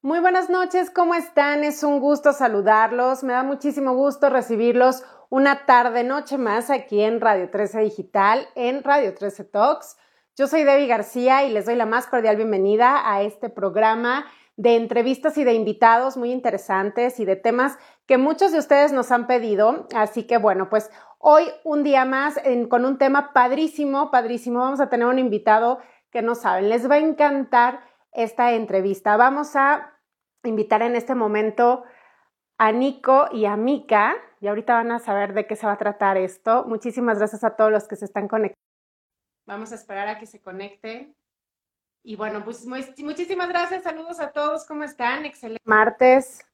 Muy buenas noches, ¿cómo están? Es un gusto saludarlos, me da muchísimo gusto recibirlos una tarde, noche más aquí en Radio 13 Digital, en Radio 13 Talks. Yo soy Debbie García y les doy la más cordial bienvenida a este programa de entrevistas y de invitados muy interesantes y de temas que muchos de ustedes nos han pedido. Así que bueno, pues hoy un día más con un tema padrísimo, padrísimo. Vamos a tener un invitado que no saben, les va a encantar esta entrevista. Vamos a invitar en este momento a Nico y a Mika, y ahorita van a saber de qué se va a tratar esto. Muchísimas gracias a todos los que se están conectando. Vamos a esperar a que se conecte. Y bueno, pues muchísimas gracias, saludos a todos, ¿cómo están? Excelente martes.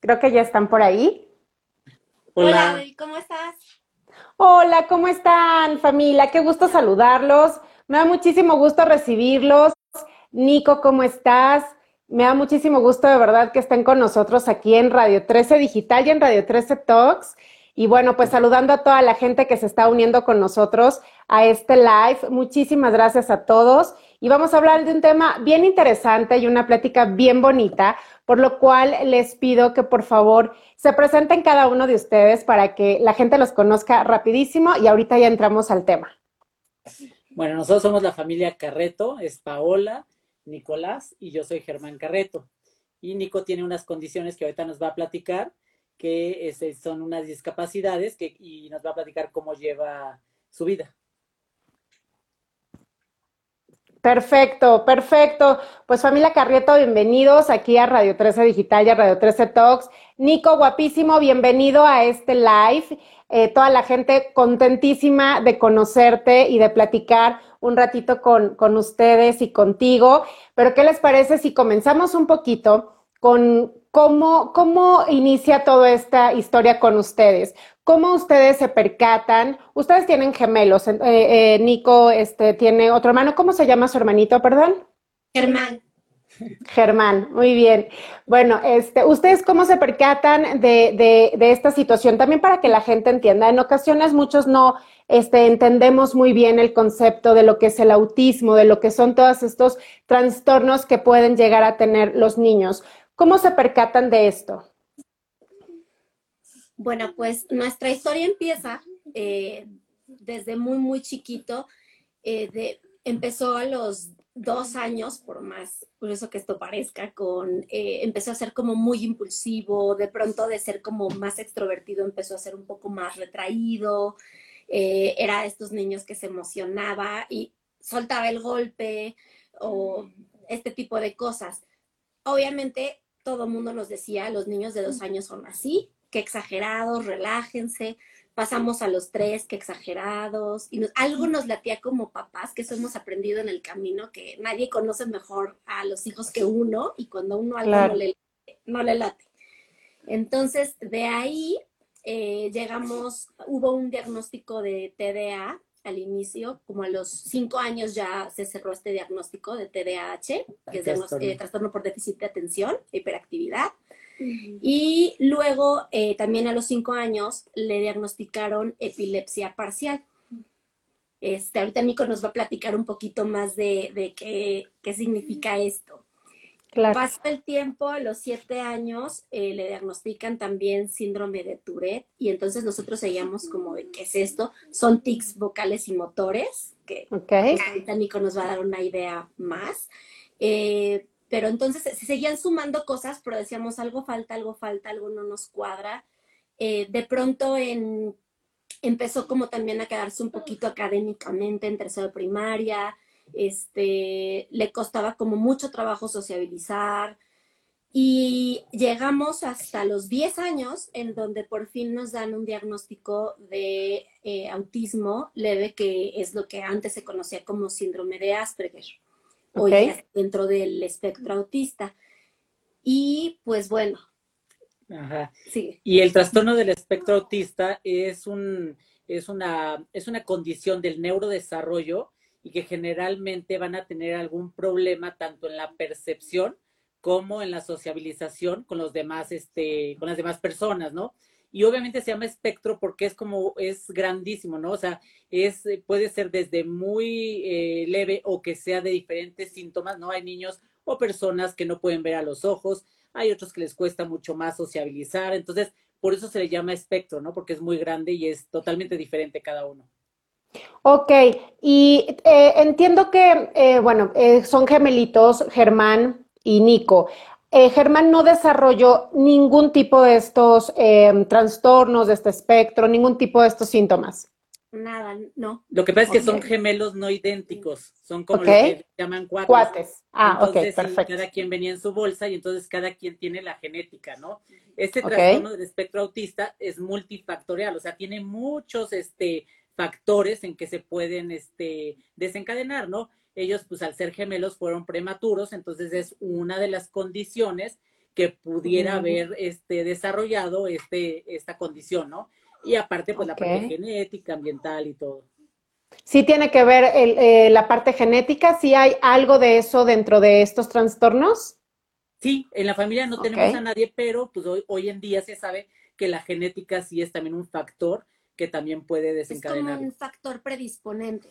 Creo que ya están por ahí. Hola, Hola ¿cómo estás? Hola, ¿cómo están familia? Qué gusto saludarlos. Me da muchísimo gusto recibirlos. Nico, ¿cómo estás? Me da muchísimo gusto de verdad que estén con nosotros aquí en Radio 13 Digital y en Radio 13 Talks. Y bueno, pues saludando a toda la gente que se está uniendo con nosotros a este live. Muchísimas gracias a todos. Y vamos a hablar de un tema bien interesante y una plática bien bonita, por lo cual les pido que por favor se presenten cada uno de ustedes para que la gente los conozca rapidísimo y ahorita ya entramos al tema. Bueno, nosotros somos la familia Carreto, es Paola, Nicolás y yo soy Germán Carreto. Y Nico tiene unas condiciones que ahorita nos va a platicar, que este, son unas discapacidades que, y nos va a platicar cómo lleva su vida. Perfecto, perfecto. Pues familia Carreto, bienvenidos aquí a Radio 13 Digital y a Radio 13 Talks. Nico, guapísimo, bienvenido a este live. Eh, toda la gente contentísima de conocerte y de platicar un ratito con, con ustedes y contigo. Pero, ¿qué les parece si comenzamos un poquito con cómo, cómo inicia toda esta historia con ustedes? ¿Cómo ustedes se percatan? Ustedes tienen gemelos. Eh, eh, Nico este, tiene otro hermano. ¿Cómo se llama su hermanito, perdón? Germán. Germán, muy bien. Bueno, este, ¿ustedes cómo se percatan de, de, esta situación? También para que la gente entienda. En ocasiones muchos no este, entendemos muy bien el concepto de lo que es el autismo, de lo que son todos estos trastornos que pueden llegar a tener los niños. ¿Cómo se percatan de esto? Bueno, pues nuestra historia empieza eh, desde muy, muy chiquito. Eh, de, empezó a los dos años, por más curioso que esto parezca, con, eh, empezó a ser como muy impulsivo, de pronto de ser como más extrovertido, empezó a ser un poco más retraído, eh, era estos niños que se emocionaba y soltaba el golpe o este tipo de cosas. Obviamente todo el mundo nos decía, los niños de dos años son así, que exagerados, relájense, pasamos a los tres, que exagerados, y algo nos latía como papás, que eso hemos aprendido en el camino, que nadie conoce mejor a los hijos que uno, y cuando uno algo no, le, no, le, late. Entonces, de ahí eh, llegamos, hubo un diagnóstico de TDA al inicio, como a los cinco años ya se cerró este diagnóstico de TDAH, que es eh, trastorno por déficit de atención, hiperactividad. Y luego, eh, también a los cinco años, le diagnosticaron epilepsia parcial. Este, ahorita Nico nos va a platicar un poquito más de, qué, qué, significa esto. Claro. Pasa el tiempo, a los siete años eh, le diagnostican también síndrome de Tourette y entonces nosotros seguíamos como de qué es esto. Son tics vocales y motores, que okay. ahorita Nico nos va a dar una idea más. Eh, pero entonces se seguían sumando cosas, pero decíamos algo falta, algo falta, algo no nos cuadra. Eh, de pronto empezó como también a quedarse un poquito académicamente en tercero de primaria, este, le costaba como mucho trabajo sociabilizar y llegamos hasta los 10 años en donde por fin nos dan un diagnóstico de eh, autismo leve que es lo que antes se conocía como síndrome de Asperger okay. dentro del espectro autista. Y pues bueno. Ajá. Sí. Y el trastorno del espectro autista es, un, es, una, es una condición del neurodesarrollo y que generalmente van a tener algún problema tanto en la percepción como en la sociabilización con los demás, este, con las demás personas, ¿no? Y obviamente se llama espectro porque es como, es grandísimo, ¿no? O sea, es, puede ser desde muy eh, leve o que sea de diferentes síntomas, ¿no? Hay niños o personas que no pueden ver a los ojos, hay otros que les cuesta mucho más sociabilizar, entonces por eso se le llama espectro, ¿no? Porque es muy grande y es totalmente diferente cada uno. Ok, y eh, entiendo que, eh, bueno, eh, son gemelitos, Germán y Nico. Germán no desarrolló ningún tipo de estos trastornos, de este espectro, ningún tipo de estos síntomas. Nada, no. Lo que pasa es que son gemelos no idénticos, son como lo que llaman cuates. Cuates. Ah, ok, perfecto. Cada quien venía en su bolsa y entonces cada quien tiene la genética, ¿no? Este trastorno del espectro autista es multifactorial, o sea, tiene muchos este, factores en que se pueden este, desencadenar, ¿no? Ellos, pues al ser gemelos, fueron prematuros, entonces es una de las condiciones que pudiera haber este, desarrollado este, esta condición, ¿no? Y aparte, pues la parte genética, ambiental y todo. Sí tiene que ver eh, la parte genética, ¿sí hay algo de eso dentro de estos trastornos? Sí, en la familia no tenemos a nadie, pero pues hoy, hoy en día se sabe que la genética sí es también un factor que también puede desencadenar. Es como un factor predisponente.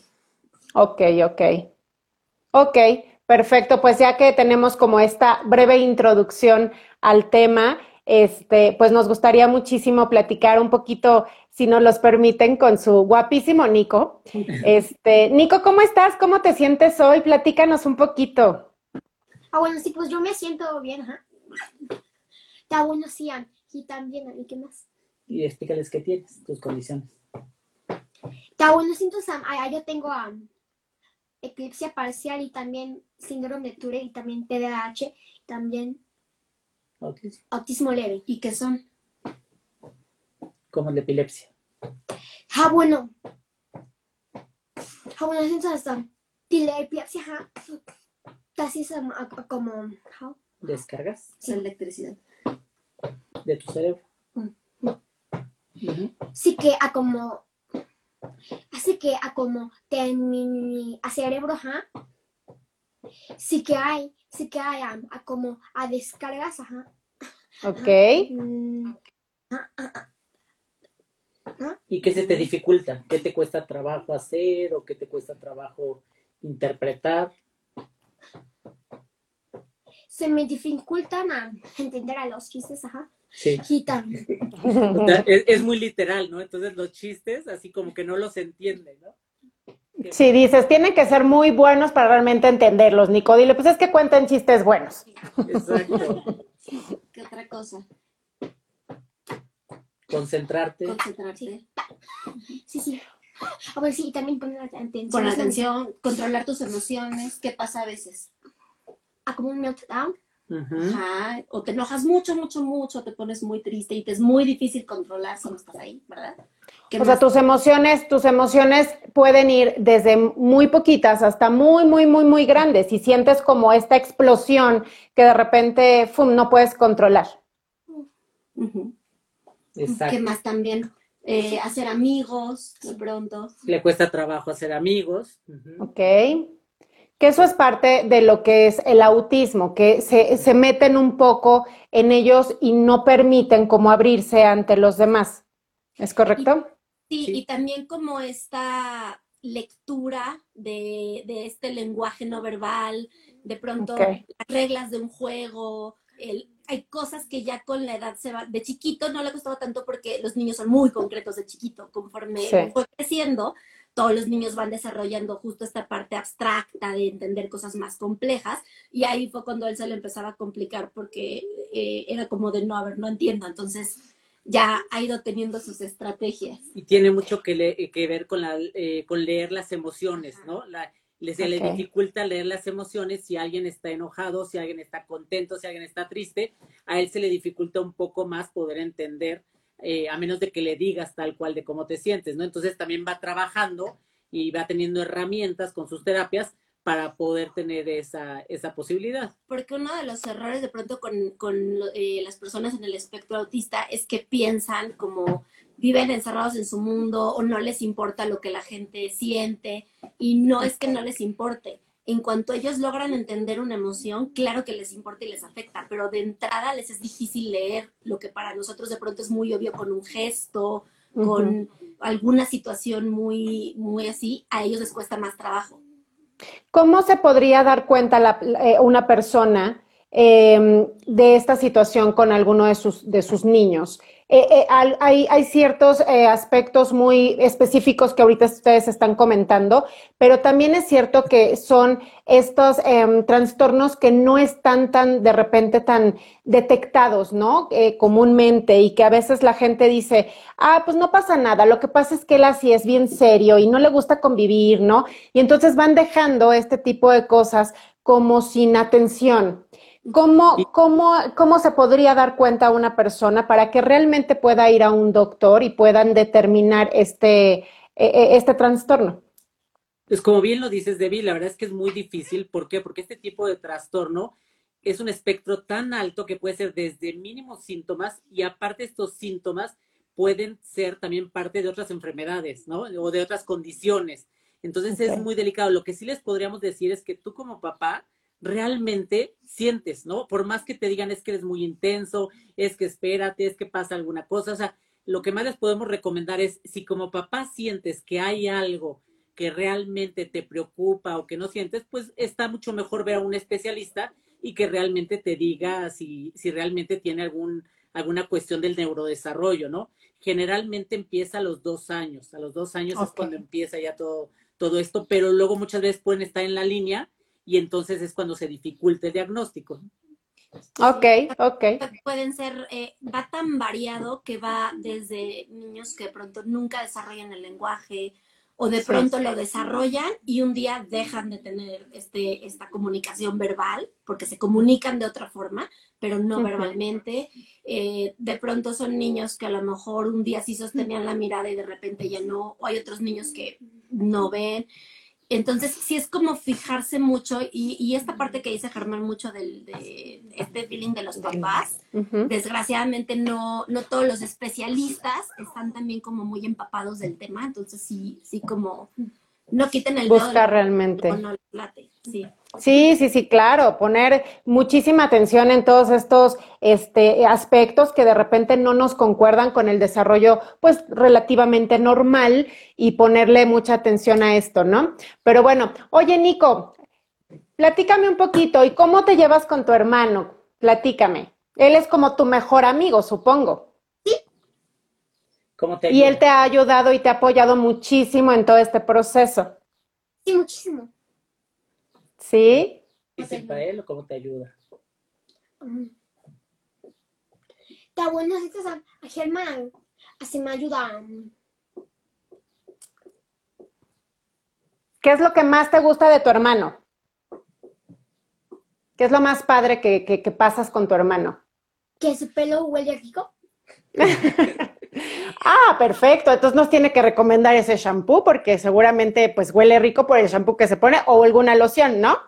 Ok, ok. Ok, perfecto. Pues ya que tenemos como esta breve introducción al tema, este, pues nos gustaría muchísimo platicar un poquito, si nos los permiten, con su guapísimo Nico. Este, Nico, ¿cómo estás? ¿Cómo te sientes hoy? Platícanos un poquito. Ah, bueno, sí, pues yo me siento bien, ajá. Está bueno, sí, y también, ¿y qué más? Y explícales qué tienes, tus condiciones. Está bueno, siento, ah, yo tengo um, eclipsia parcial y también síndrome de Tourette y también TDAH, también Autismo. Autismo leve. ¿Y qué son? Como la epilepsia. Ah, bueno. Ah, bueno, siento hasta. La epilepsia, ja. Casi es como. ¿Descargas? Sí. electricidad. De tu cerebro. Sí que a como. Así que a como. Te, a cerebro, ja. Sí que hay sí que hay a, como a descargas, ajá. Ok. Mm, ¿Y qué se te dificulta? ¿Qué te cuesta trabajo hacer o qué te cuesta trabajo interpretar? Se me dificultan a entender a los chistes, ajá. Sí. es, es, muy literal, ¿no? Entonces los chistes así como que no los entienden, ¿no? Sí, dices, tienen que ser muy buenos para realmente entenderlos, Nico. Dile, pues es que cuentan chistes buenos. Exacto. ¿Qué otra cosa? Concentrarte. Concentrarte. Sí, sí. A ver, sí, también poner atención. Poner atención, controlar tus emociones. ¿Qué pasa a veces? A como un meltdown. Ajá. O te enojas mucho, mucho, mucho, te pones muy triste y te es muy difícil controlar si no estás ahí, ¿verdad? O sea, tus emociones, tus emociones pueden ir desde muy poquitas hasta muy, muy, muy, muy grandes y sientes como esta explosión que de repente no puedes controlar. Exacto. ¿Qué más también? Eh, hacer amigos de pronto. Le cuesta trabajo hacer amigos. Ok que eso es parte de lo que es el autismo, que se, se, meten un poco en ellos y no permiten como abrirse ante los demás. ¿Es correcto? sí, y también como esta lectura de, este lenguaje no verbal, de pronto las reglas de un juego, el, hay cosas que ya con la edad se va, de chiquito no le gustaba tanto porque los niños son muy concretos de chiquito, conforme fue creciendo, todos los niños van desarrollando justo esta parte abstracta de entender cosas más complejas y ahí fue cuando él se le empezaba a complicar porque eh, era como de no, a ver, no entiendo, entonces ya ha ido teniendo sus estrategias. Y tiene mucho que, que ver con, la, eh, con leer las emociones, ¿no? La, se le dificulta leer las emociones si alguien está enojado, si alguien está contento, si alguien está triste, a él se le dificulta un poco más poder entender eh, a menos de que le digas tal cual de cómo te sientes, ¿no? Entonces también va trabajando y va teniendo herramientas con sus terapias para poder tener esa, esa posibilidad. Porque uno de los errores de pronto con, con eh, las personas en el espectro autista es que piensan como viven encerrados en su mundo o no les importa lo que la gente siente y no es que no les importe, en cuanto ellos logran entender una emoción, claro que les importa y les afecta, pero de entrada les es difícil leer lo que para nosotros de pronto es muy obvio con un gesto, con alguna situación muy, muy así, a ellos les cuesta más trabajo. ¿Cómo se podría dar cuenta eh, una persona em, de esta situación con alguno de sus, de sus niños? Eh, eh, hay, ciertos eh, aspectos muy específicos que ahorita ustedes están comentando, pero también es cierto que son estos em, trastornos que no están tan de repente tan detectados, ¿no? comúnmente y que a veces la gente dice, ah, pues no pasa nada, lo que pasa es que él así es bien serio y no le gusta convivir, ¿no? Y entonces van dejando este tipo de cosas como sin atención. ¿Cómo, cómo, ¿Cómo se podría dar cuenta una persona para que realmente pueda ir a un doctor y puedan determinar este, e, e, este trastorno? Pues como bien lo dices, Debbie, la verdad es que es muy difícil. ¿Por qué? Porque este tipo de trastorno es un espectro tan alto que puede ser desde mínimos síntomas y aparte estos síntomas pueden ser también parte de otras enfermedades, ¿no? O de otras condiciones. Entonces es muy delicado. Lo que sí les podríamos decir es que tú como papá, realmente sientes, ¿no? Por más que te digan es que eres muy intenso, es que espérate, es que pasa alguna cosa, o sea, lo que más les podemos recomendar es si como papá sientes que hay algo que realmente te preocupa o que no sientes, pues está mucho mejor ver a un especialista y que realmente te diga si, si realmente tiene algún, alguna cuestión del neurodesarrollo, ¿no? Generalmente empieza a los dos años, a los dos años es cuando empieza ya todo, todo esto, pero luego muchas veces pueden estar en la línea y entonces es cuando se dificulta el diagnóstico. Ok, ok. Pueden ser, eh, va tan variado que va desde niños que de pronto nunca desarrollan el lenguaje o de pronto lo desarrollan y un día dejan de tener este, esta comunicación verbal porque se comunican de otra forma, pero no verbalmente. Eh, de pronto son niños que a lo mejor un día sí sostenían la mirada y de repente ya no, o hay otros niños que no ven. Entonces, sí es como fijarse mucho y, esta parte que dice Germán mucho del, de este feeling de los papás, desgraciadamente no, no todos los especialistas están también como muy empapados del tema, entonces sí, sí como no quiten el Busca realmente. sí. Sí, sí, claro, poner muchísima atención en todos estos este, aspectos que de repente no nos concuerdan con el desarrollo, pues relativamente normal y ponerle mucha atención a esto, ¿no? Pero bueno, oye, Nico, platícame un poquito, ¿y cómo te llevas con tu hermano? Platícame. Él es como tu mejor amigo, supongo y él te ha ayudado y te ha apoyado muchísimo en todo este proceso. Sí, muchísimo. ¿Sí? ¿Y para él o cómo te ayuda? Está bueno, a Germán, así me ayuda. ¿Qué es lo que más te gusta de tu hermano? ¿Qué es lo más padre que, que, que pasas con tu hermano? Que su pelo huele rico. ah, perfecto. Entonces nos tiene que recomendar ese shampoo porque seguramente pues huele rico por el shampoo que se pone o alguna loción, ¿no?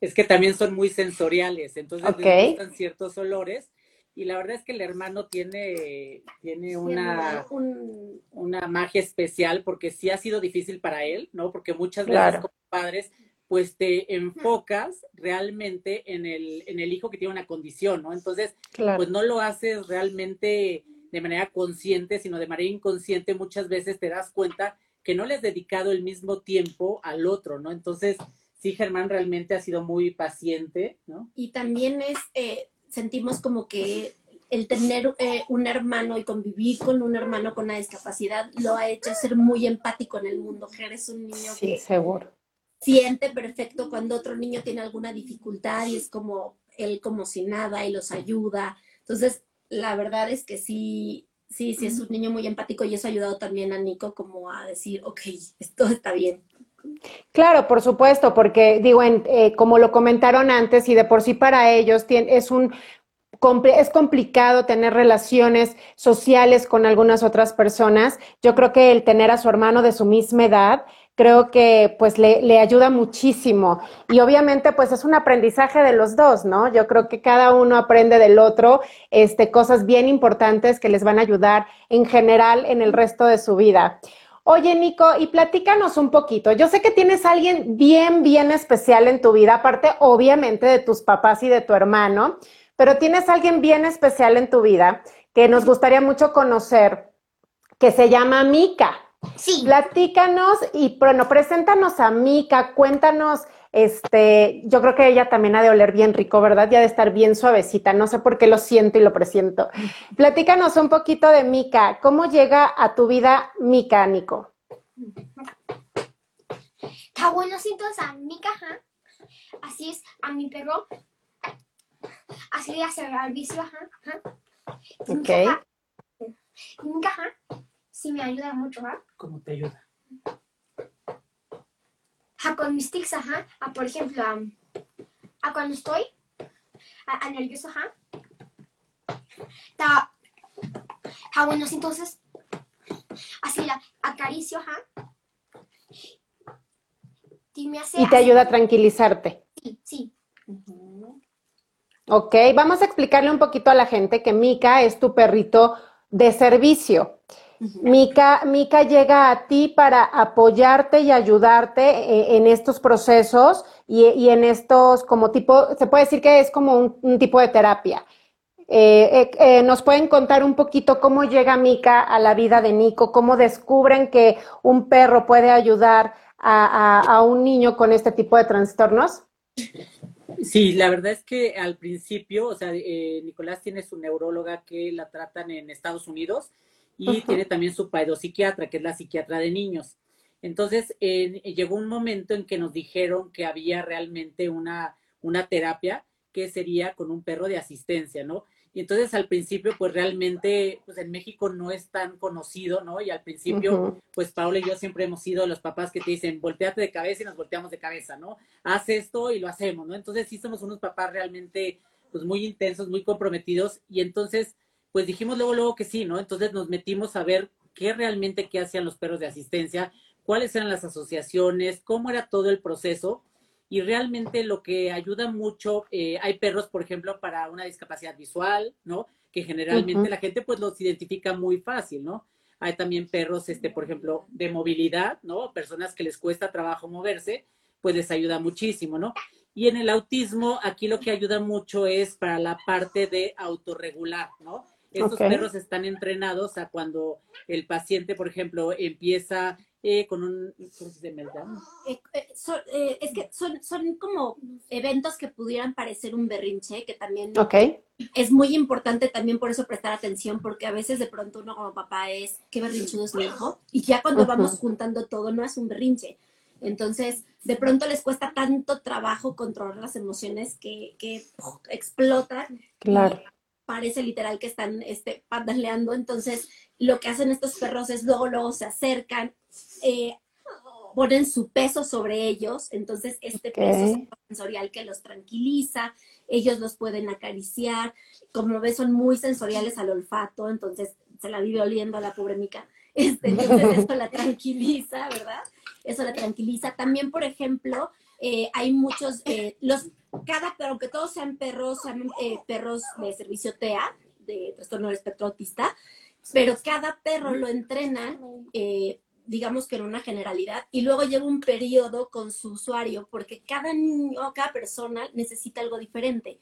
Es que también son muy sensoriales, entonces okay. gustan ciertos olores y la verdad es que el hermano tiene, tiene una, una magia especial porque sí ha sido difícil para él, ¿no? Porque muchas veces como padres pues te enfocas realmente en el, en el hijo que tiene una condición, ¿no? Entonces, pues no lo haces realmente de manera consciente, sino de manera inconsciente, muchas veces te das cuenta que no le has dedicado el mismo tiempo al otro, ¿no? Entonces, sí, Germán realmente ha sido muy paciente, ¿no? Y también es, eh, sentimos como que el tener eh, un hermano y convivir con un hermano con una discapacidad lo ha hecho ser muy empático en el mundo. Ger es un niño sí, seguro siente perfecto cuando otro niño tiene alguna dificultad y es como él como si nada y los ayuda. Entonces, la verdad es que sí, sí, sí es un niño muy empático y eso ha ayudado también a Nico como a decir, ok, esto está bien. Claro, por supuesto, porque digo, eh, como lo comentaron antes y de por sí para ellos es un es complicado tener relaciones sociales con algunas otras personas. Yo creo que el tener a su hermano de su misma edad creo que pues le, le, ayuda muchísimo. Y obviamente pues es un aprendizaje de los dos, ¿no? Yo creo que cada uno aprende del otro este, cosas bien importantes que les van a ayudar en general en el resto de su vida. Oye, Nico, y platícanos un poquito. Yo sé que tienes alguien bien, bien especial en tu vida, aparte obviamente de tus papás y de tu hermano, pero tienes alguien bien especial en tu vida que nos gustaría mucho conocer, que se llama Mika. Sí. Platícanos y, bueno, preséntanos a Mica, cuéntanos, este, yo creo que ella también ha de oler bien rico, ¿verdad? Ya de estar bien suavecita, no sé por qué lo siento y lo presiento. Platícanos un poquito de Mica, ¿cómo llega a tu vida Mica, Nico? Está bueno, entonces a Mica, así es, a mi perro, así le hace el vicio, ajá. Ok. Mica, sí me ayuda mucho, ¿ah? ¿Cómo te ayuda? A con mis tics, ajá. A, por ejemplo, a, cuando estoy a, nervioso, ajá. Está, está bueno, entonces, así la acaricio, ajá. Y, me hace y te ayuda a tranquilizarte. Sí, sí. Ok, vamos a explicarle un poquito a la gente que Mika es tu perrito de servicio. Mica, Mica llega a ti para apoyarte y ayudarte eh, en, estos procesos y, en estos como tipo, se puede decir que es como un, tipo de terapia. Eh, eh, ¿Nos pueden contar un poquito cómo llega Mica a la vida de Nico? ¿Cómo descubren que un perro puede ayudar a, un niño con este tipo de trastornos? Sí, la verdad es que al principio, o sea, Nicolás tiene su neuróloga que la tratan en Estados Unidos y tiene también su psiquiatra, que es la psiquiatra de niños. Entonces, llegó un momento en que nos dijeron que había realmente una, una terapia que sería con un perro de asistencia, ¿no? Y entonces al principio, pues realmente, pues en México no es tan conocido, ¿no? Y al principio, pues Paula y yo siempre hemos sido los papás que te dicen, volteate de cabeza y nos volteamos de cabeza, ¿no? Haz esto y lo hacemos, ¿no? Entonces sí somos unos papás realmente, pues muy intensos, muy comprometidos. Y entonces, pues dijimos luego, luego que sí, ¿no? Entonces nos metimos a ver qué realmente qué hacían los perros de asistencia, cuáles eran las asociaciones, cómo era todo el proceso. Y realmente lo que ayuda mucho, eh, hay perros, por ejemplo, para una discapacidad visual, ¿no? Que generalmente la gente pues los identifica muy fácil, ¿no? Hay también perros, este, por ejemplo, de movilidad, ¿no? Personas que les cuesta trabajo moverse, pues les ayuda muchísimo, ¿no? Y en el autismo, aquí lo que ayuda mucho es para la parte de autorregular, ¿no? Estos perros están entrenados a cuando el paciente, por ejemplo, empieza eh, con un... ¿Cómo se eh, eh, eh, es que son, son como eventos que pudieran parecer un berrinche, que también es muy importante también por eso prestar atención, porque a veces de pronto uno como papá es, qué berrinchudo es mi hijo, y ya cuando vamos juntando todo no es un berrinche. Entonces, de pronto les cuesta tanto trabajo controlar las emociones que, que explotan. Claro parece literal que están este, pataleando. Entonces, lo que hacen estos perros es luego, luego se acercan, eh, ponen su peso sobre ellos. Entonces, este peso sensorial que los tranquiliza, ellos los pueden acariciar. Como ves, son muy sensoriales al olfato, entonces se la vive oliendo a la pobre mica. Este, entonces, esto la tranquiliza, ¿verdad? Eso la tranquiliza. También, por ejemplo, eh, hay muchos, eh, los cada, pero aunque todos sean perros, sean eh, perros de servicio TEA, de trastorno del espectro autista, pero cada perro lo entrenan, eh, digamos que en una generalidad, y luego lleva un periodo con su usuario, porque cada niño, cada persona necesita algo diferente.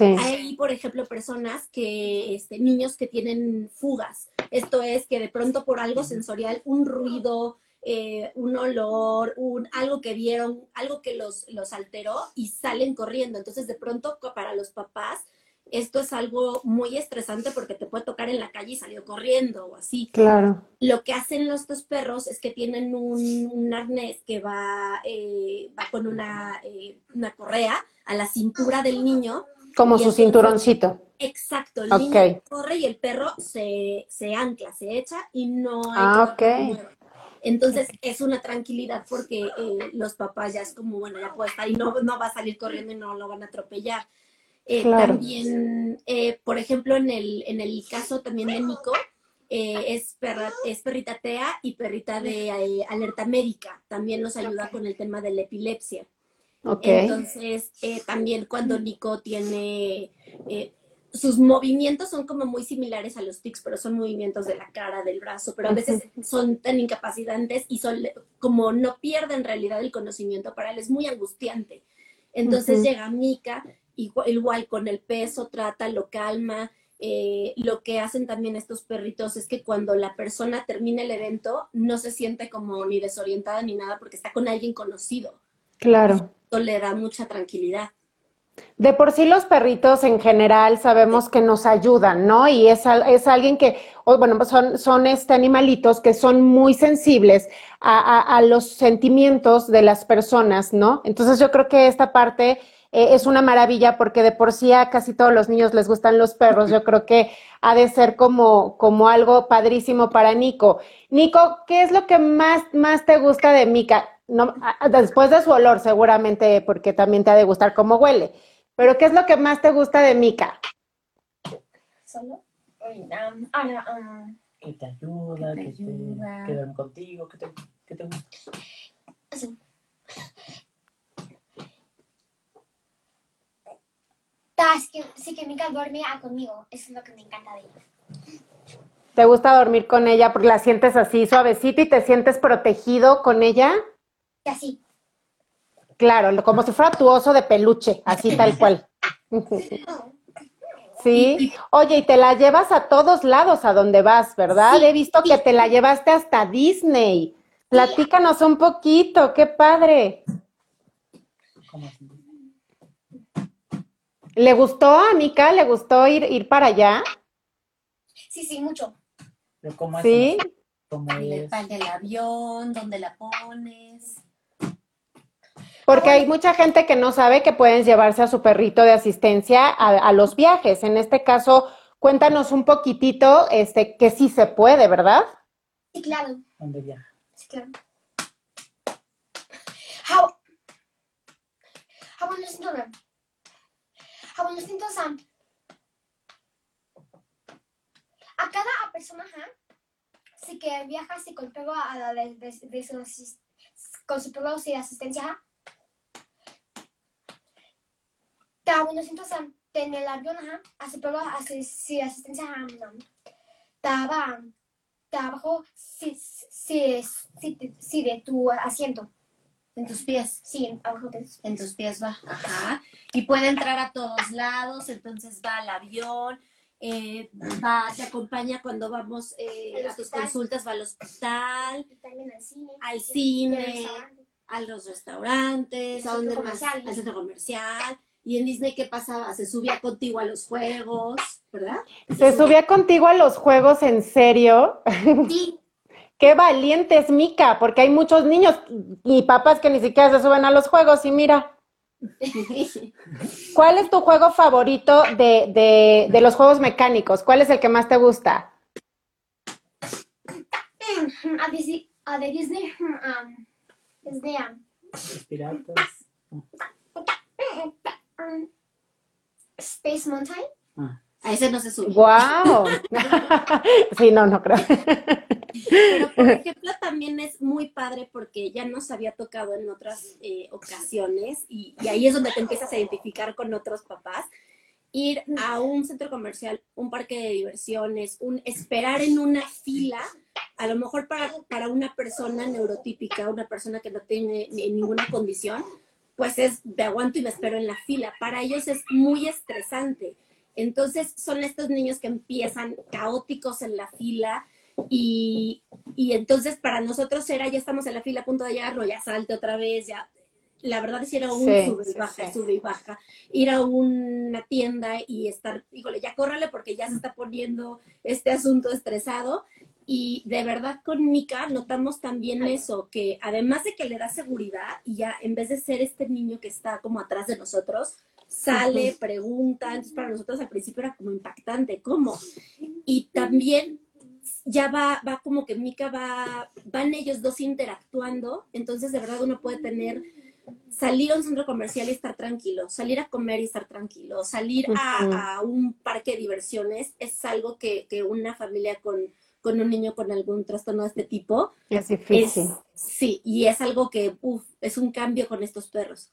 Hay, por ejemplo, personas que, este, niños que tienen fugas. Esto es que de pronto por algo sensorial, un ruido, eh, un olor, un, algo que vieron, algo que los, los alteró y salen corriendo. Entonces, de pronto, para los papás, esto es algo muy estresante porque te puede tocar en la calle y salió corriendo o así. Claro. Lo que hacen los dos perros es que tienen un, arnés que va, eh, va con una, eh, una correa a la cintura del niño. Como su cinturoncito. Exacto, el niño corre y el perro se, se, ancla, se echa y no hay ah, okay. Entonces es una tranquilidad porque eh, los papás ya es como, bueno, ya puede estar y no, no va a salir corriendo y no lo van a atropellar. Eh, también, eh, por ejemplo, en el, en el caso también de Nico, es, perra, es perrita TEA y perrita de alerta médica. También nos ayuda con el tema de la epilepsia. Entonces, también cuando Nico tiene sus movimientos son como muy similares a los tics, pero son movimientos de la cara, del brazo, pero a veces son tan incapacitantes y son como no pierden en realidad el conocimiento, para él es muy angustiante. Entonces llega Mika, igual, igual, con el peso, trata, lo calma, eh, lo que hacen también estos perritos es que cuando la persona termina el evento no se siente como ni desorientada ni nada porque está con alguien conocido. Claro. Esto le da mucha tranquilidad. De por sí los perritos en general sabemos que nos ayudan, ¿no? Y es, es alguien que, bueno, pues son, son este animalitos que son muy sensibles a, los sentimientos de las personas, ¿no? Entonces yo creo que esta parte eh, es una maravilla porque de por sí a casi todos los niños les gustan los perros. Yo creo que ha de ser como, como algo padrísimo para Nico. Nico, ¿qué es lo que más, más te gusta de Mika? No, después de su olor, seguramente, porque también te ha de gustar cómo huele. Pero ¿qué es lo que más te gusta de Mika? Solo. Um, ah, um, que te ayuda, que, te, ayuda. que duerme contigo, que te, que te gusta. Sí. que, sí que Mika duerme conmigo, eso es lo que me encanta de ella. ¿Te gusta dormir con ella porque la sientes así suavecita y te sientes protegido con ella? Así. Claro, como si fuera tu oso de peluche, así tal cual. Sí. Oye, y te la llevas a todos lados a donde vas, ¿verdad? He visto que te la llevaste hasta Disney. Platícanos un poquito, qué padre. ¿Le gustó a Mika? ¿Le gustó ir, ir para allá? Sí, sí, mucho. ¿Cómo ¿Sí? ¿Cómo es? El del avión, ¿dónde la pones? Porque hay mucha gente que no sabe que pueden llevarse a su perrito de asistencia a, los viajes. En este caso, cuéntanos un poquitito, este, que sí se puede, ¿verdad? Sí, claro. ¿Dónde viaja? Sí, claro. How, how a cada persona si que viaja si con perro a la de, de, de su, con su perro de asistencia en el avión asistencia Taba abajo si si si de tu asiento en tus pies. Sí, abajo de En tus pies va. Ajá. Y puede entrar a todos lados, entonces va al avión, eh, va, te acompaña cuando vamos eh, a tus consultas, va al hospital. Y también al cine. Al cine, a los restaurantes, a donde más, al centro comercial. Y en Disney, ¿qué pasaba? Se subía contigo a los juegos, ¿verdad? ¿Se subía contigo a los juegos en serio? Sí. Qué valiente es Mica, porque hay muchos niños y papás que ni siquiera se suben a los juegos y mira. ¿Cuál es tu juego favorito de, de, los juegos mecánicos? ¿Cuál es el que más te gusta? A Disney, a de Disney, um, de Piratas. Space Mountain. Ah. A ese no se sube. ¡Wow! sí, no, no creo. Pero, por ejemplo, también es muy padre porque ya nos había tocado en otras eh, ocasiones y, ahí es donde te empiezas a identificar con otros papás. Ir a un centro comercial, un parque de diversiones, un esperar en una fila, a lo mejor para, para una persona neurotípica, una persona que no tiene ninguna condición, pues es de aguanto y me espero en la fila. Para ellos es muy estresante entonces son estos niños que empiezan caóticos en la fila y, entonces para nosotros era, ya estamos en la fila a punto de llegar, ya salte otra vez, ya. La verdad es que era un sube y baja, sube y baja. Ir a una tienda y estar, híjole, ya córrale porque ya se está poniendo este asunto estresado. Y de verdad con Mika notamos también eso, que además de que le da seguridad y ya en vez de ser este niño que está como atrás de nosotros, sale, pregunta, entonces para nosotros al principio era como impactante, ¿cómo? Y también ya va, va como que Mika va, van ellos dos interactuando, entonces de verdad uno puede tener, salir a un centro comercial y estar tranquilo, salir a comer y estar tranquilo, salir a, un parque de diversiones es algo que, una familia con, con, un niño con algún trastorno de este tipo es difícil. sí, y es algo que uf, es un cambio con estos perros.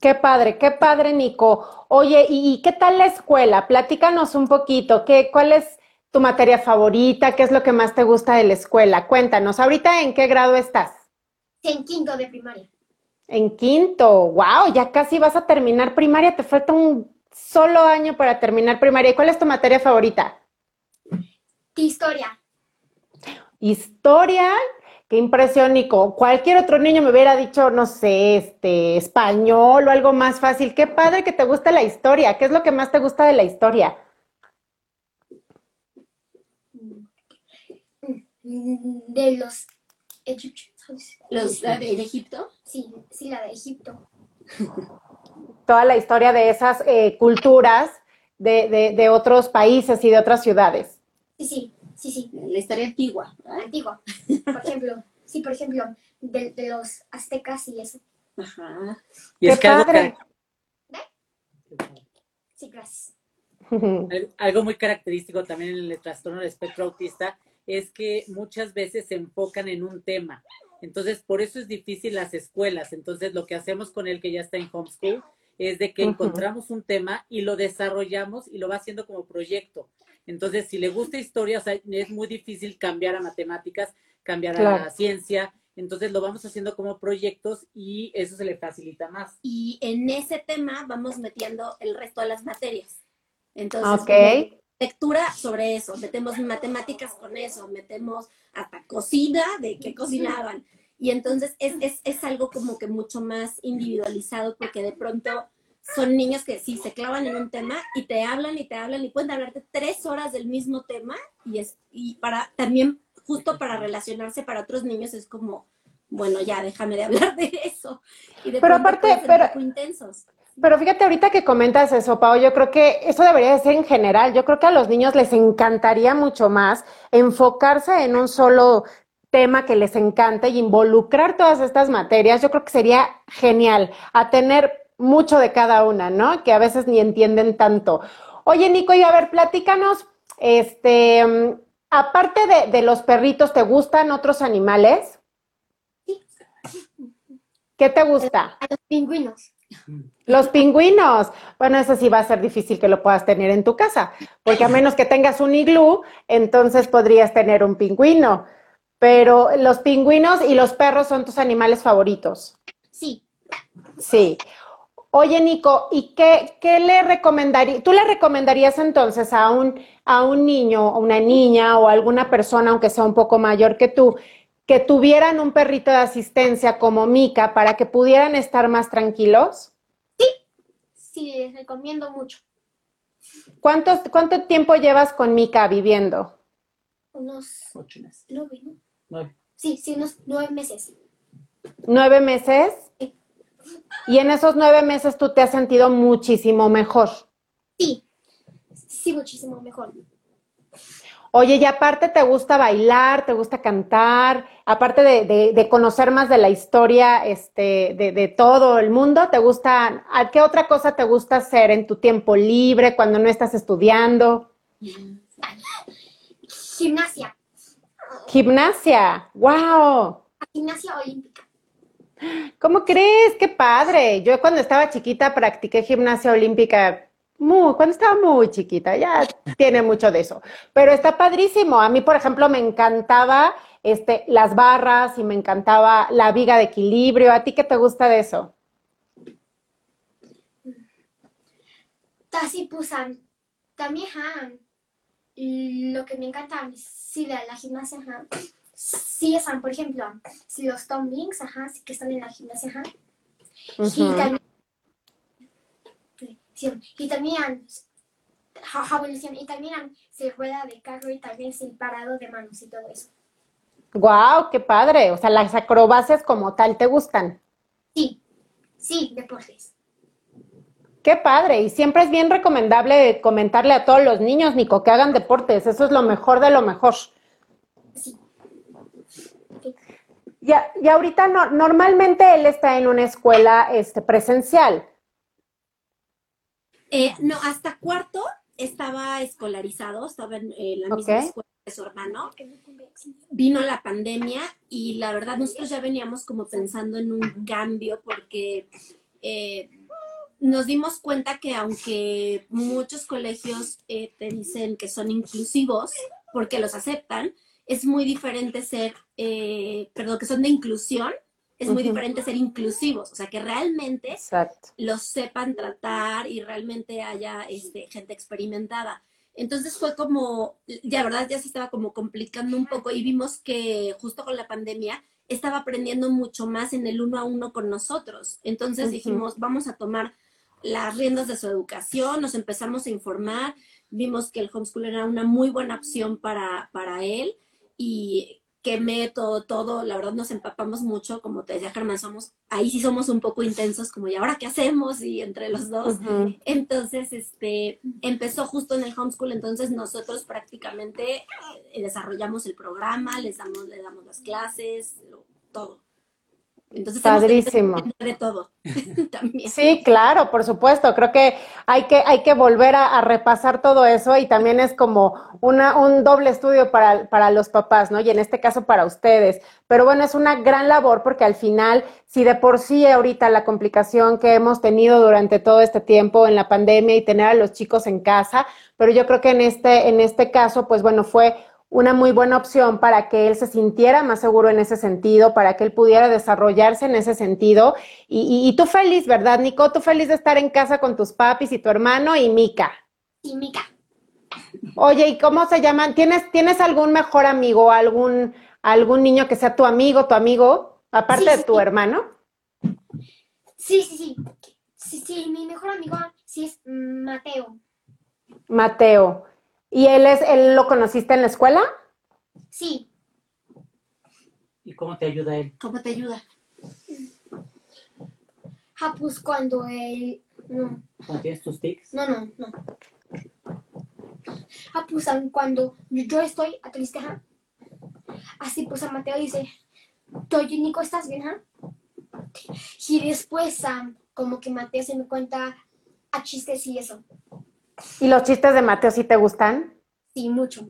Qué padre, qué padre, Nico. Oye, ¿y, qué tal la escuela? Platícanos un poquito. ¿qué, ¿Cuál es tu materia favorita? ¿Qué es lo que más te gusta de la escuela? Cuéntanos, ¿ahorita en qué grado estás? En quinto de primaria. En quinto, wow, ya casi vas a terminar primaria, te falta un solo año para terminar primaria. ¿Y cuál es tu materia favorita? Historia. Historia. Qué impresión, Nico. Cualquier otro niño me hubiera dicho, no sé, este, español o algo más fácil. Qué padre que te gusta la historia. ¿Qué es lo que más te gusta de la historia? De los egipcios. ¿Los de Egipto? Sí, sí, la de Egipto. Toda la historia de esas eh, culturas de, de otros países y de otras ciudades. Sí, sí. Sí, sí. La historia antigua. Antigua. Por ejemplo, sí, por ejemplo, de, los aztecas y eso. Ajá. Y es que algo, Sí, gracias. algo muy característico también en el trastorno del espectro autista es que muchas veces se enfocan en un tema. Entonces, por eso es difícil las escuelas. Entonces, lo que hacemos con él que ya está en homeschool es de que encontramos un tema y lo desarrollamos y lo va haciendo como proyecto. Entonces, si le gusta historia, o sea, es muy difícil cambiar a matemáticas, cambiar a la ciencia. Entonces lo vamos haciendo como proyectos y eso se le facilita más. Y en ese tema vamos metiendo el resto de las materias. Entonces, lectura sobre eso, metemos matemáticas con eso, metemos hasta cocina de qué cocinaban. Y entonces es, es, es algo como que mucho más individualizado porque de pronto son niños que sí se clavan en un tema y te hablan y te hablan y pueden hablarte tres horas del mismo tema y es y para también justo para relacionarse para otros niños es como bueno ya déjame de hablar de eso. Y de pero aparte pero intensos. pero fíjate ahorita que comentas eso Pau yo creo que eso debería de ser en general. Yo creo que a los niños les encantaría mucho más enfocarse en un solo tema que les encante y involucrar todas estas materias. Yo creo que sería genial. A tener mucho de cada una, ¿no? Que a veces ni entienden tanto. Oye, Nico, y a ver, platícanos, este, mm, aparte de, los perritos, ¿te gustan otros animales? Sí. ¿Qué te gusta? los pingüinos. Los pingüinos. Bueno, eso sí va a ser difícil que lo puedas tener en tu casa, porque a menos que tengas un iglú, entonces podrías tener un pingüino. Pero los pingüinos y los perros son tus animales favoritos. Sí. Sí. Oye, Nico, ¿y qué, qué le recomendarías? ¿Tú le recomendarías entonces a un, a un niño o una niña o alguna persona, aunque sea un poco mayor que tú, que tuvieran un perrito de asistencia como Mica para que pudieran estar más tranquilos? Sí, sí, les recomiendo mucho. ¿Cuántos, ¿Cuánto tiempo llevas con Mica viviendo? Unos ocho meses. Nueve, Sí, sí, unos nueve meses. ¿Nueve meses? Sí. Y en esos nueve meses tú te has sentido muchísimo mejor. Sí, sí, muchísimo mejor. Oye, y aparte te gusta bailar, te gusta cantar, aparte de, conocer más de la historia este, de, todo el mundo, ¿te gusta, ¿a qué otra cosa te gusta hacer en tu tiempo libre, cuando no estás estudiando? Gimnasia. Gimnasia, wow. Gimnasia olímpica. ¿Cómo crees? ¡Qué padre! Yo cuando estaba chiquita practiqué gimnasia olímpica, muy, cuando estaba muy chiquita, ya tiene mucho de eso. Pero está padrísimo. A mí, por ejemplo, me encantaba este, las barras y me encantaba la viga de equilibrio. ¿A ti qué te gusta de eso? Casi pusan. También lo que me encanta, sí, la gimnasia, sí están, por ejemplo, si los tumblings, ajá, sí que están en la gimnasia, ajá. Y también, y también, y también se rueda de carro y también se parado de manos y todo eso. Wow, qué padre. O sea, las acrobacias como tal, ¿te gustan? Sí, sí, deportes. Qué padre. Y siempre es bien recomendable comentarle a todos los niños, Nico, que hagan deportes. Eso es lo mejor de lo mejor. Y, ahorita no, normalmente él está en una escuela este, presencial. Eh, no, hasta cuarto estaba escolarizado, estaba en, la misma escuela de su hermano. Vino la pandemia y la verdad nosotros ya veníamos como pensando en un cambio porque eh, nos dimos cuenta que aunque muchos colegios eh, te dicen que son inclusivos porque los aceptan, es muy diferente ser, eh, perdón, que son de inclusión es muy diferente ser inclusivos, o sea, que realmente Exacto. los sepan tratar y realmente haya este, gente experimentada. Entonces fue como, ya verdad, ya se estaba como complicando un poco y vimos que justo con la pandemia estaba aprendiendo mucho más en el uno a uno con nosotros. Entonces dijimos, vamos a tomar las riendas de su educación, nos empezamos a informar, vimos que el homeschool era una muy buena opción para, para él y qué método, todo, la verdad nos empapamos mucho, como te decía Germán, somos, ahí sí somos un poco intensos, como, ¿y ahora qué hacemos? Y entre los dos. Entonces, este, empezó justo en el homeschool, entonces nosotros prácticamente eh, desarrollamos el programa, les damos, le damos las clases, todo. Entonces, Padrísimo. De todo. también. Sí, claro, por supuesto. Creo que hay que, hay que volver a, repasar todo eso y también es como una, un doble estudio para, para los papás, ¿no? Y en este caso para ustedes. Pero bueno, es una gran labor porque al final, si de por sí ahorita la complicación que hemos tenido durante todo este tiempo en la pandemia y tener a los chicos en casa, pero yo creo que en este, en este caso, pues bueno, fue una muy buena opción para que él se sintiera más seguro en ese sentido, para que él pudiera desarrollarse en ese sentido. Y, tú feliz, ¿verdad, Nico? Tú feliz de estar en casa con tus papis y tu hermano y Mica. Y Mica. Oye, ¿y cómo se llaman? ¿Tienes, ¿tienes algún mejor amigo, algún, algún niño que sea tu amigo, tu amigo, aparte de tu hermano? Sí, sí, sí. Sí, sí, mi mejor amigo sí es Mateo. Mateo. ¿Y él es, él lo conociste en la escuela? Sí. ¿Y cómo te ayuda él? ¿Cómo te ayuda? Ah, pues cuando él. No. ¿Cuando tienes tus tics? No, no, no. Ah, pues cuando yo estoy triste, ¿ja? así pues a Mateo dice, Toyo Nico, ¿estás bien? ¿ja? Y después, como que Mateo se me cuenta a chistes y eso. ¿Y los chistes de Mateo sí te gustan? Sí, mucho.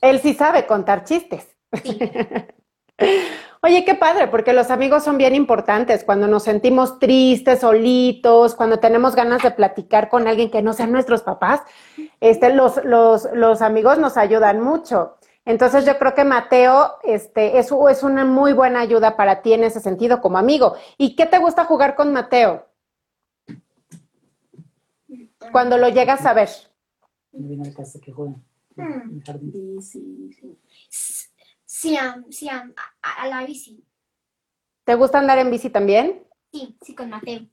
Él sí sabe contar chistes. Sí. Oye, qué padre, porque los amigos son bien importantes. Cuando nos sentimos tristes, solitos, cuando tenemos ganas de platicar con alguien que no sean nuestros papás, este, los, los, los amigos nos ayudan mucho. Entonces yo creo que Mateo este, es, es una muy buena ayuda para ti en ese sentido como amigo. ¿Y qué te gusta jugar con Mateo? Cuando lo llegas a ver. viene casa que juega. Hmm. Sí, sí, sí. Sí, sí a, la bici. ¿Te gusta andar en bici también? Sí, sí, con Mateo.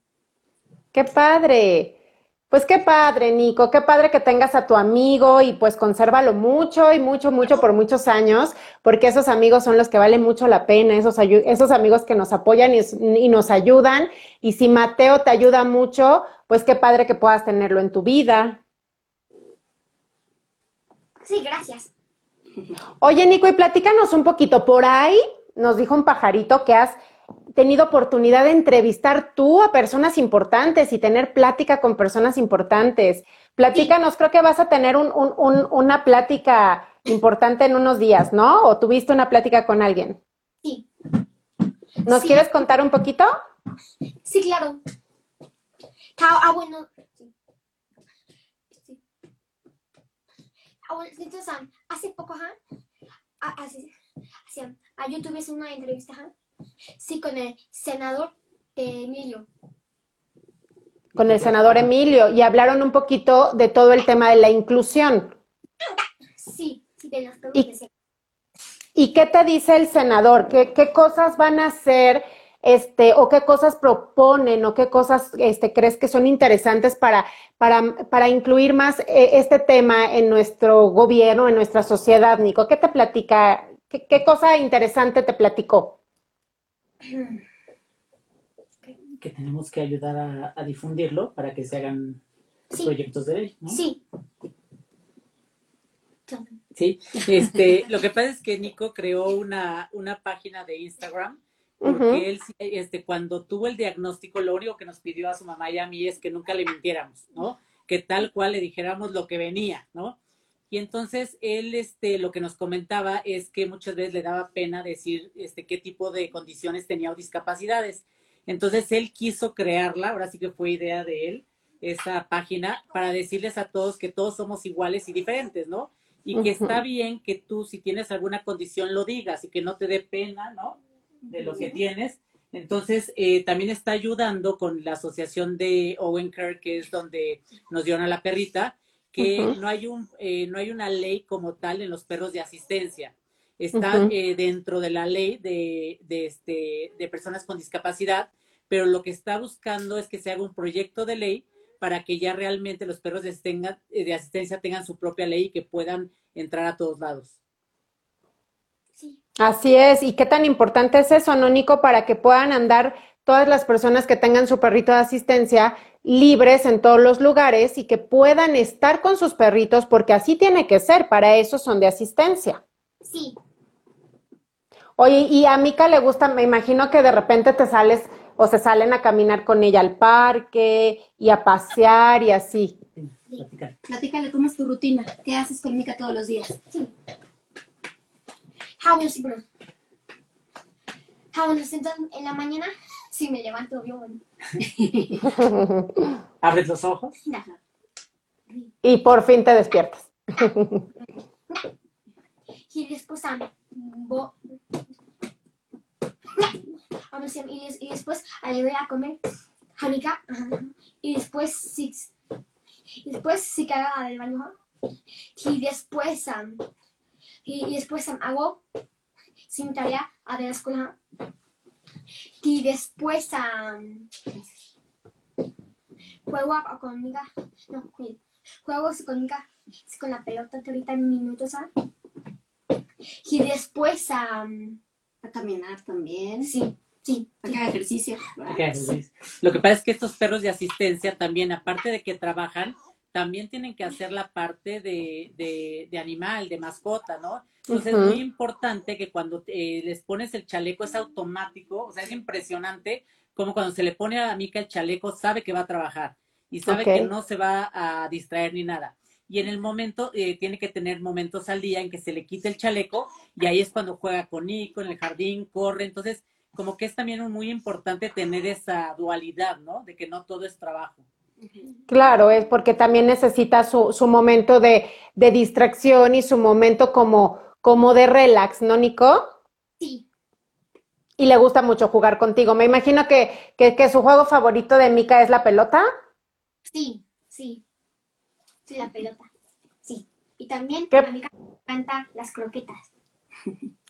¡Qué padre! Pues qué padre, Nico, qué padre que tengas a tu amigo y pues consérvalo mucho y mucho, mucho por muchos años, porque esos amigos son los que valen mucho la pena, esos, esos amigos que nos apoyan y, y nos ayudan. Y si Mateo te ayuda mucho, pues qué padre que puedas tenerlo en tu vida. Sí, gracias. Oye, Nico, y platícanos un poquito. Por ahí nos dijo un pajarito que has tenido oportunidad de entrevistar tú a personas importantes y tener plática con personas importantes. Platícanos, creo que vas a tener un, un, una plática importante en unos días, ¿no? ¿O tuviste una plática con alguien? Sí. ¿Nos quieres contar un poquito? Sí, claro. Ah, bueno. Ah, entonces, hace poco, ¿ja? Así, así, yo tuve una entrevista, ¿ja? Sí, con el senador Emilio. Con el senador Emilio, y hablaron un poquito de todo el tema de la inclusión. Sí, sí, de las ¿Y, ¿Y qué te dice el senador? ¿Qué, qué cosas van a hacer? Este, o qué cosas proponen o qué cosas este, crees que son interesantes para, para, para incluir más eh, este tema en nuestro gobierno, en nuestra sociedad, Nico. ¿Qué te platica? ¿Qué, qué cosa interesante te platicó? Que tenemos que ayudar a, difundirlo para que se hagan proyectos de ley, ¿no? Sí. Sí, este, lo que pasa es que Nico creó una, una página de Instagram porque él, este, cuando tuvo el diagnóstico, lo único que nos pidió a su mamá y a mí es que nunca le mintiéramos, ¿no? Que tal cual le dijéramos lo que venía, ¿no? Y entonces él, este, lo que nos comentaba es que muchas veces le daba pena decir, este, qué tipo de condiciones tenía o discapacidades. Entonces él quiso crearla, ahora sí que fue idea de él, esa página, para decirles a todos que todos somos iguales y diferentes, ¿no? Y que está bien que tú, si tienes alguna condición, lo digas y que no te dé pena, ¿no? De lo que tienes. Entonces, eh, también está ayudando con la asociación de Owen Care, que es donde nos dieron a la perrita, que no, hay un, eh, no hay una ley como tal en los perros de asistencia. Está eh, dentro de la ley de, de, este, de personas con discapacidad, pero lo que está buscando es que se haga un proyecto de ley para que ya realmente los perros de, de asistencia tengan su propia ley y que puedan entrar a todos lados. Así es, y qué tan importante es eso, ¿no, Nico? Para que puedan andar todas las personas que tengan su perrito de asistencia libres en todos los lugares y que puedan estar con sus perritos, porque así tiene que ser, para eso son de asistencia. Sí. Oye, y a Mica le gusta, me imagino que de repente te sales o se salen a caminar con ella al parque y a pasear y así. Platícale cómo es tu rutina, qué haces con Mica todos los días. Sí. Sí, pero... Ah, siento en la mañana, sí me levanto bien ¿Abres los ojos? Y por fin te despiertas. y después, y, después le voy a comer janica y después sí, y después sí haga del baño y después y, después hago sin tarea a la escuela y después juego conmigo no juego conmigo con la pelota ahorita en minutos y después a caminar también. Sí Sí, ejercicio. Lo que pasa es que estos perros de asistencia también, aparte de que trabajan, también tienen que hacer la parte de, animal, de mascota, ¿no? Entonces es muy importante que cuando eh, les pones el chaleco es automático, o sea, es impresionante como cuando se le pone a Mica el chaleco, sabe que va a trabajar y sabe que no se va a distraer ni nada. Y en el momento, eh, tiene que tener momentos al día en que se le quite el chaleco y ahí es cuando juega con Nico en el jardín, corre. Entonces, como que es también muy importante tener esa dualidad, ¿no? De que no todo es trabajo. Claro, es porque también necesita su, su momento de, de, distracción y su momento como, como de relax, ¿no, Nico? Sí. Y le gusta mucho jugar contigo. Me imagino que, que, su juego favorito de Mika es la pelota. Sí, sí. Sí, la pelota. Sí. Y también a Mika me encantan las croquetas.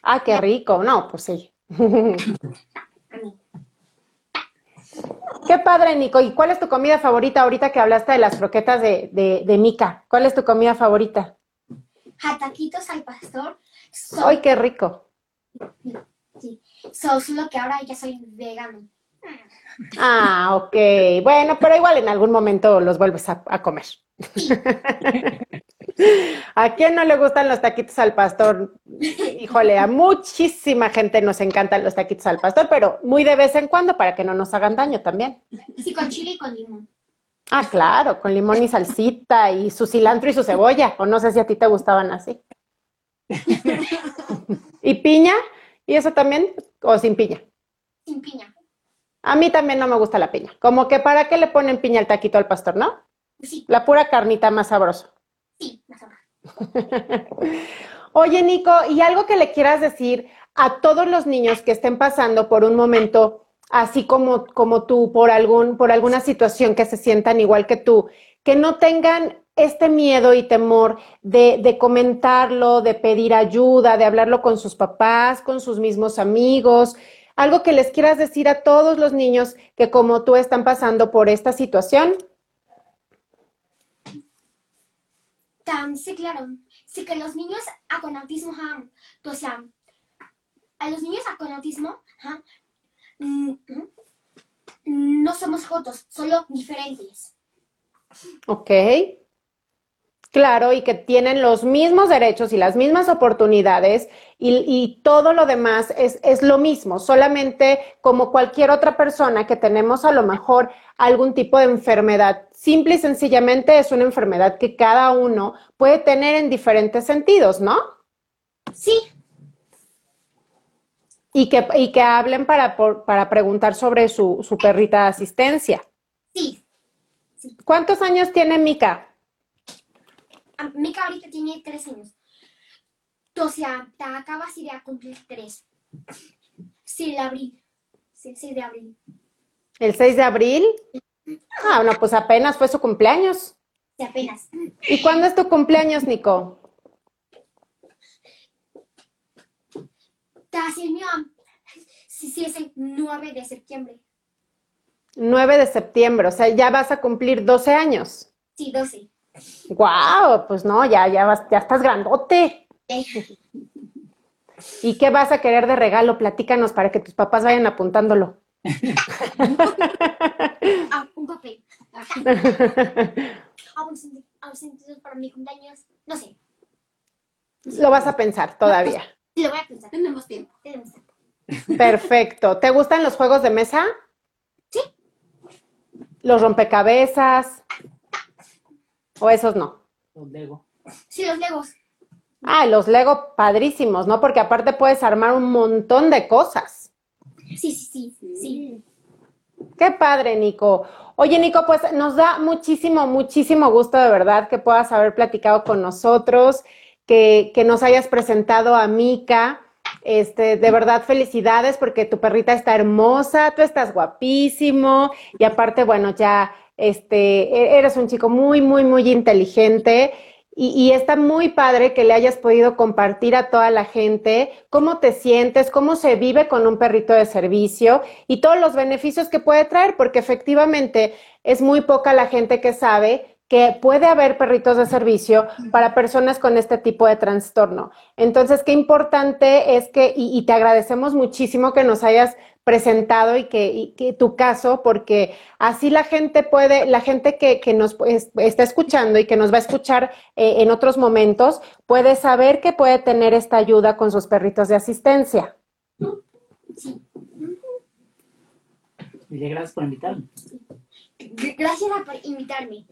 Ah, qué rico. No, pues sí. Qué padre, Nico. ¿Y cuál es tu comida favorita ahorita que hablaste de las croquetas de, de, Mica? ¿Cuál es tu comida favorita? Jataquitos al pastor. ¡Ay, qué rico! Sí, solo que ahora ya soy vegano. Ah, ok. Bueno, pero igual en algún momento los vuelves a, a comer. ¿A quién no le gustan los taquitos al pastor? Híjole, a muchísima gente nos encantan los taquitos al pastor, pero muy de vez en cuando para que no nos hagan daño también. Sí, con chile y con limón. Ah, claro, con limón y salsita y su cilantro y su cebolla. O no sé si a ti te gustaban así. ¿Y piña? ¿Y eso también? ¿O sin piña? Sin piña. A mí también no me gusta la piña. Como que para qué le ponen piña al taquito al pastor, ¿no? Sí. La pura carnita más sabrosa. Sí, más Oye, Nico, ¿y algo que le quieras decir a todos los niños que estén pasando por un momento así como, como tú, por, algún, por alguna situación que se sientan igual que tú, que no tengan este miedo y temor de, de, comentarlo, de pedir ayuda, de hablarlo con sus papás, con sus mismos amigos. Algo que les quieras decir a todos los niños que como tú están pasando por esta situación. sí, claro. Sí que los niños con autismo, o sea, a los niños con autismo, mm, no somos jotos, solo diferentes. Ok. Claro, y que tienen los mismos derechos y las mismas oportunidades y, todo lo demás es, es, lo mismo, solamente como cualquier otra persona que tenemos a lo mejor algún tipo de enfermedad. Simple y sencillamente es una enfermedad que cada uno puede tener en diferentes sentidos, ¿no? Sí. Y que, y que hablen para, para preguntar sobre su, su perrita de asistencia. Sí. ¿Cuántos años tiene Mika? Mika ahorita tiene tres años. O sea, te acabas de cumplir tres. Sí, el abril. Sí, 6 de abril. ¿El 6 de abril? Ah, no, pues apenas fue su cumpleaños. Sí, apenas. ¿Y cuándo es tu cumpleaños, Nico? El. Sí, sí, es el 9 de septiembre. 9 de septiembre, o sea, ya vas a cumplir 12 años. Sí, 12. Guau, pues no, ya, ya vas, ya estás grandote. ¿Y qué vas a querer de regalo? Platícanos para que tus papás vayan apuntándolo. Ah, un papel. Ausentes para mi cumpleaños. No sé. Lo vas a pensar todavía. Sí, lo voy a pensar. Tenemos tiempo. Tenemos tiempo. Perfecto. ¿Te gustan los juegos de mesa? Sí. ¿Los rompecabezas? ¿O esos no? Los Lego. Sí, los legos. Ah, los Lego padrísimos, ¿no? Porque aparte puedes armar un montón de cosas. Sí, sí, sí. Sí. Qué padre, Nico. Oye, Nico, pues nos da muchísimo, muchísimo gusto de verdad que puedas haber platicado con nosotros, que, que nos hayas presentado a Mika. Este, de verdad, felicidades porque tu perrita está hermosa, tú estás guapísimo y aparte, bueno, ya este, e-, eres un chico muy, muy, muy inteligente y, y, está muy padre que le hayas podido compartir a toda la gente cómo te sientes, cómo se vive con un perrito de servicio y todos los beneficios que puede traer, porque efectivamente es muy poca la gente que sabe que puede haber perritos de servicio para personas con este tipo de trastorno. Entonces, qué importante es que, y, y te agradecemos muchísimo que nos hayas presentado y que, y que, tu caso, porque así la gente puede, la gente que, que nos pues, está escuchando y que nos va a escuchar eh, en otros momentos, puede saber que puede tener esta ayuda con sus perritos de asistencia. Sí. Dile gracias por invitarme. Gracias por invitarme.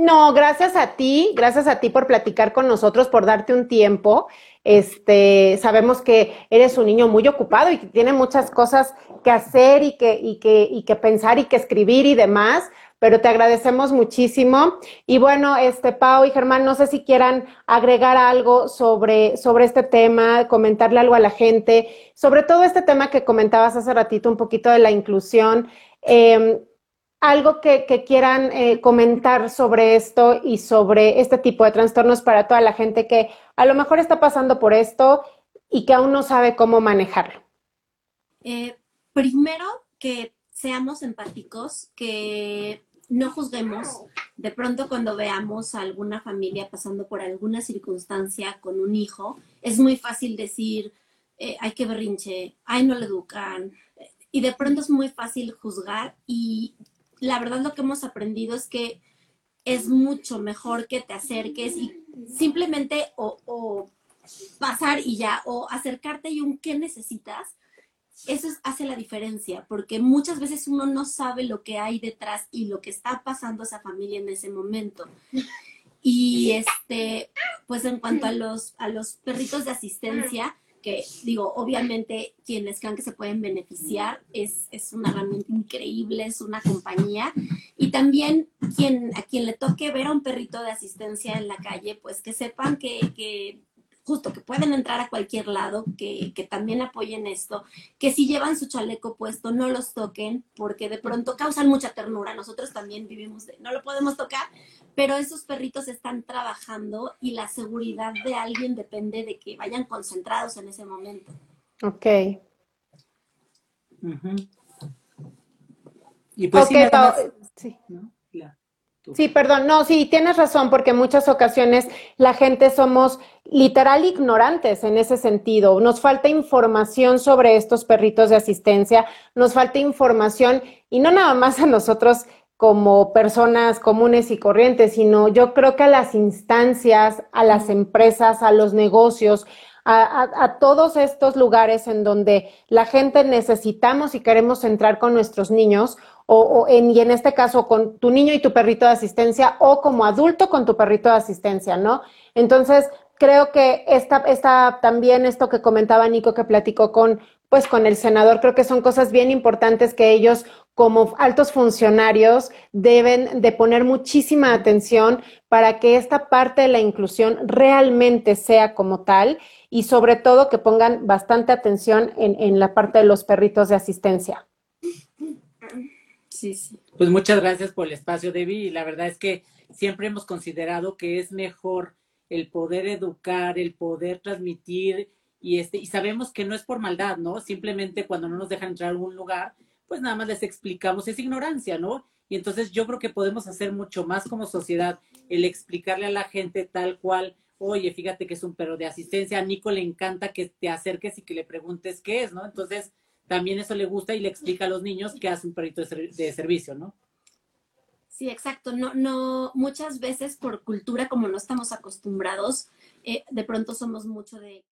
No, gracias a ti, gracias a ti por platicar con nosotros, por darte un tiempo. Este, sabemos que eres un niño muy ocupado y que tiene muchas cosas que hacer y que, y que, y que pensar y que escribir y demás, pero te agradecemos muchísimo. Y bueno, este, Pau y Germán, no sé si quieran agregar algo sobre, sobre este tema, comentarle algo a la gente, sobre todo este tema que comentabas hace ratito, un poquito de la inclusión. Eh, algo que, que quieran eh, comentar sobre esto y sobre este tipo de trastornos para toda la gente que a lo mejor está pasando por esto y que aún no sabe cómo manejarlo. Eh, primero, que seamos empáticos, que no juzguemos. De pronto cuando veamos a alguna familia pasando por alguna circunstancia con un hijo, es muy fácil decir, eh, ay, qué berrinche, ay, no le educan. Y de pronto es muy fácil juzgar y la verdad lo que hemos aprendido es que es mucho mejor que te acerques y simplemente o, pasar y ya, o acercarte y un qué necesitas, eso hace la diferencia, porque muchas veces uno no sabe lo que hay detrás y lo que está pasando a esa familia en ese momento. Y este, pues en cuanto a los, a los perritos de asistencia, que digo, obviamente quienes crean que se pueden beneficiar es, es una herramienta increíble, es una compañía. Y también quien, a quien le toque ver a un perrito de asistencia en la calle, pues que sepan que, que justo que pueden entrar a cualquier lado, que, que, también apoyen esto, que si llevan su chaleco puesto no los toquen porque de pronto causan mucha ternura. Nosotros también vivimos de no lo podemos tocar, pero esos perritos están trabajando y la seguridad de alguien depende de que vayan concentrados en ese momento. Ok. Uh -huh. Y pues okay, sí, más, sí. ¿no? Sí, perdón, no, sí, tienes razón, porque en muchas ocasiones la gente somos literal ignorantes en ese sentido. Nos falta información sobre estos perritos de asistencia, nos falta información y no nada más a nosotros como personas comunes y corrientes, sino yo creo que a las instancias, a las empresas, a los negocios, a, todos estos lugares en donde la gente necesitamos y queremos entrar con nuestros niños, o, o en, y en este caso con tu niño y tu perrito de asistencia, o como adulto con tu perrito de asistencia, ¿no? Entonces, creo que esta, esta, también esto que comentaba Nico, que platicó con, pues con el senador. Creo que son cosas bien importantes que ellos como altos funcionarios deben de poner muchísima atención para que esta parte de la inclusión realmente sea como tal y sobre todo que pongan bastante atención en, en la parte de los perritos de asistencia. Sí, sí. Pues muchas gracias por el espacio, Debbie. Y la verdad es que siempre hemos considerado que es mejor el poder educar, el poder transmitir y este y sabemos que no es por maldad, ¿no? Simplemente cuando no nos dejan entrar a algún lugar, pues nada más les explicamos, es ignorancia, ¿no? Y entonces yo creo que podemos hacer mucho más como sociedad, el explicarle a la gente tal cual, oye, fíjate que es un perro de asistencia, a Nico le encanta que te acerques y que le preguntes qué es, ¿no? Entonces, también eso le gusta y le explica a los niños que hace un perrito de, servicio, ¿no? Sí, exacto. No, no, muchas veces por cultura, como no estamos acostumbrados, eh, de pronto somos mucho de